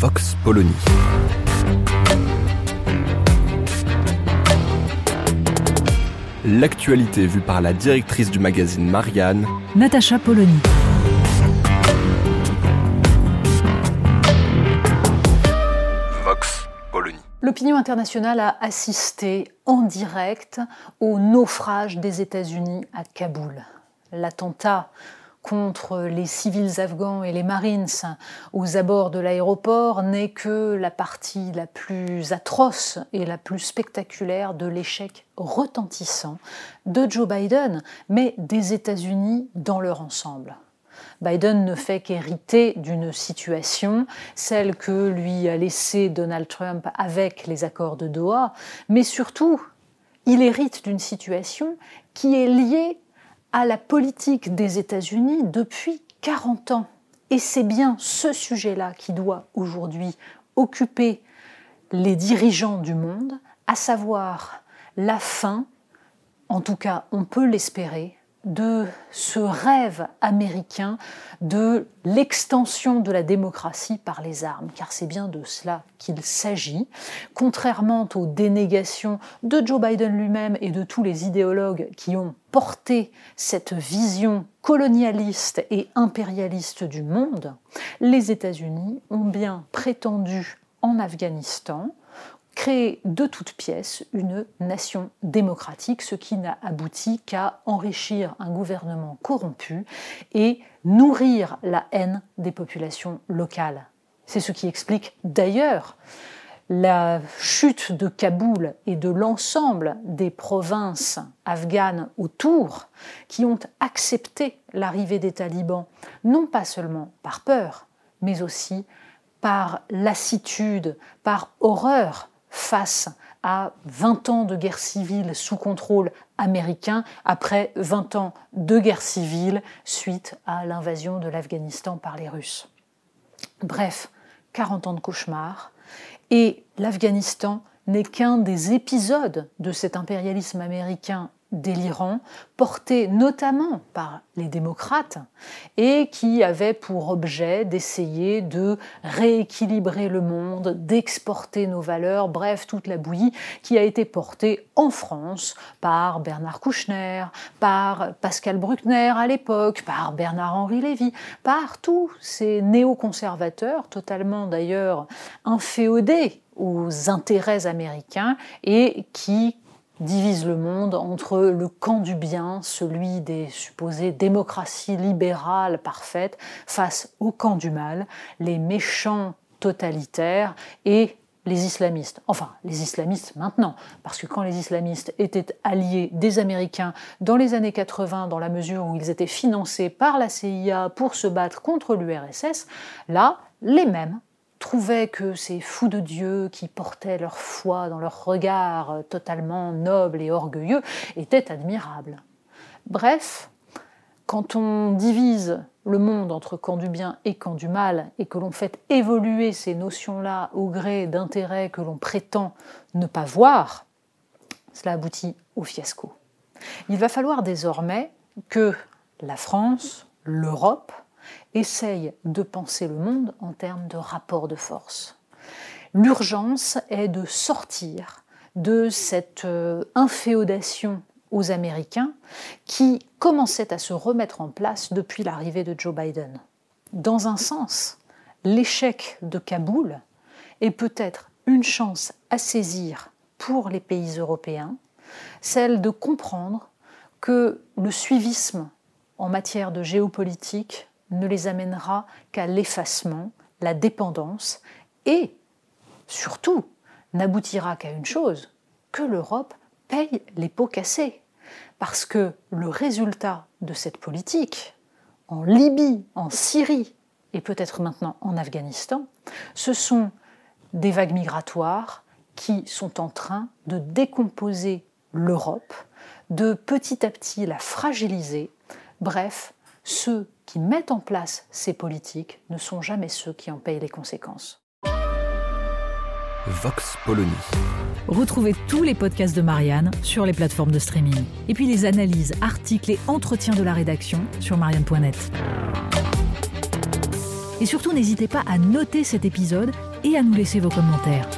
Vox Polony. L'actualité vue par la directrice du magazine Marianne, Natacha Polony. Vox Polony. L'opinion internationale a assisté en direct au naufrage des États-Unis à Kaboul. L'attentat contre les civils afghans et les Marines aux abords de l'aéroport n'est que la partie la plus atroce et la plus spectaculaire de l'échec retentissant de Joe Biden, mais des États-Unis dans leur ensemble. Biden ne fait qu'hériter d'une situation, celle que lui a laissée Donald Trump avec les accords de Doha, mais surtout, il hérite d'une situation qui est liée à la politique des États-Unis depuis 40 ans. Et c'est bien ce sujet-là qui doit aujourd'hui occuper les dirigeants du monde, à savoir la fin, en tout cas on peut l'espérer, de ce rêve américain de l'extension de la démocratie par les armes, car c'est bien de cela qu'il s'agit, contrairement aux dénégations de Joe Biden lui-même et de tous les idéologues qui ont porté cette vision colonialiste et impérialiste du monde, les États-Unis ont bien prétendu en Afghanistan créer de toutes pièces une nation démocratique, ce qui n'a abouti qu'à enrichir un gouvernement corrompu et nourrir la haine des populations locales. C'est ce qui explique d'ailleurs la chute de Kaboul et de l'ensemble des provinces afghanes autour qui ont accepté l'arrivée des talibans, non pas seulement par peur, mais aussi par lassitude, par horreur face à 20 ans de guerre civile sous contrôle américain, après 20 ans de guerre civile suite à l'invasion de l'Afghanistan par les Russes. Bref, 40 ans de cauchemar, et l'Afghanistan n'est qu'un des épisodes de cet impérialisme américain délirant, porté notamment par les démocrates, et qui avait pour objet d'essayer de rééquilibrer le monde, d'exporter nos valeurs, bref, toute la bouillie qui a été portée en France par Bernard Kouchner, par Pascal Bruckner à l'époque, par Bernard-Henri Lévy, par tous ces néoconservateurs, totalement d'ailleurs inféodés aux intérêts américains et qui divise le monde entre le camp du bien, celui des supposées démocraties libérales parfaites, face au camp du mal, les méchants totalitaires et les islamistes. Enfin, les islamistes maintenant, parce que quand les islamistes étaient alliés des Américains dans les années 80, dans la mesure où ils étaient financés par la CIA pour se battre contre l'URSS, là, les mêmes que ces fous de Dieu qui portaient leur foi dans leur regard totalement noble et orgueilleux étaient admirables. Bref, quand on divise le monde entre camp du bien et camp du mal et que l'on fait évoluer ces notions-là au gré d'intérêts que l'on prétend ne pas voir, cela aboutit au fiasco. Il va falloir désormais que la France, l'Europe, essaye de penser le monde en termes de rapport de force. L'urgence est de sortir de cette euh, inféodation aux Américains qui commençait à se remettre en place depuis l'arrivée de Joe Biden. Dans un sens, l'échec de Kaboul est peut-être une chance à saisir pour les pays européens, celle de comprendre que le suivisme en matière de géopolitique ne les amènera qu'à l'effacement, la dépendance et, surtout, n'aboutira qu'à une chose, que l'Europe paye les pots cassés. Parce que le résultat de cette politique, en Libye, en Syrie et peut-être maintenant en Afghanistan, ce sont des vagues migratoires qui sont en train de décomposer l'Europe, de petit à petit la fragiliser. Bref, ceux qui mettent en place ces politiques ne sont jamais ceux qui en payent les conséquences. Vox Polony. Retrouvez tous les podcasts de Marianne sur les plateformes de streaming. Et puis les analyses, articles et entretiens de la rédaction sur marianne.net. Et surtout, n'hésitez pas à noter cet épisode et à nous laisser vos commentaires.